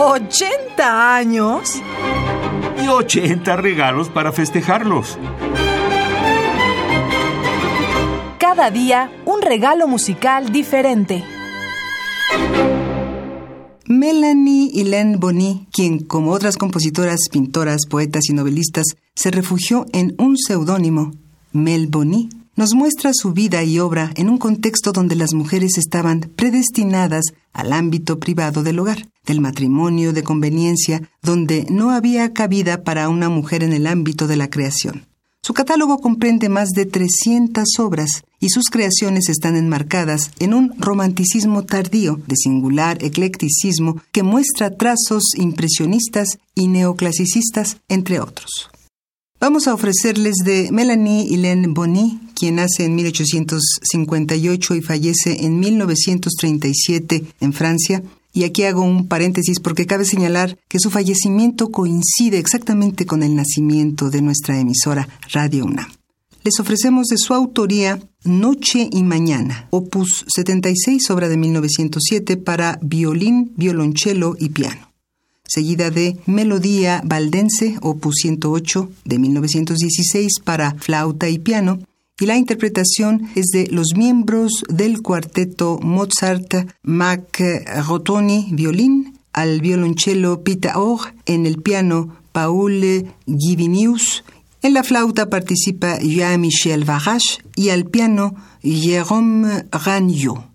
¿80 años? Y 80 regalos para festejarlos. Cada día un regalo musical diferente. Melanie Hélène Bonny, quien, como otras compositoras, pintoras, poetas y novelistas, se refugió en un seudónimo, Mel Bonny, nos muestra su vida y obra en un contexto donde las mujeres estaban predestinadas al ámbito privado del hogar, del matrimonio de conveniencia, donde no había cabida para una mujer en el ámbito de la creación. Su catálogo comprende más de 300 obras y sus creaciones están enmarcadas en un romanticismo tardío de singular eclecticismo que muestra trazos impresionistas y neoclasicistas, entre otros. Vamos a ofrecerles de Melanie Hélène Bonny, quien nace en 1858 y fallece en 1937 en Francia. Y aquí hago un paréntesis porque cabe señalar que su fallecimiento coincide exactamente con el nacimiento de nuestra emisora Radio UNAM. Les ofrecemos de su autoría Noche y Mañana, opus 76, obra de 1907 para violín, violonchelo y piano seguida de Melodía Valdense, opus 108 de 1916 para flauta y piano, y la interpretación es de los miembros del cuarteto Mozart, Mac Rotoni, violín, al violonchelo Pita Or, en el piano Paul Givinius, en la flauta participa Jean-Michel Varrache y al piano Jérôme Ragnot.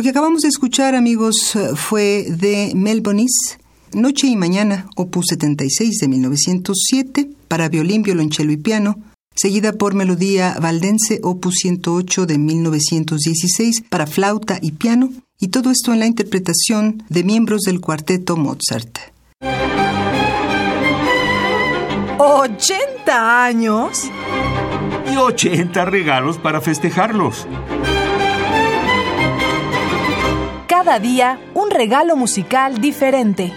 Lo que acabamos de escuchar, amigos, fue de Melbonis, Noche y Mañana, opus 76 de 1907, para violín, violonchelo y piano, seguida por Melodía Valdense, opus 108 de 1916, para flauta y piano, y todo esto en la interpretación de miembros del cuarteto Mozart. ¿80 años? Y 80 regalos para festejarlos. Cada día un regalo musical diferente.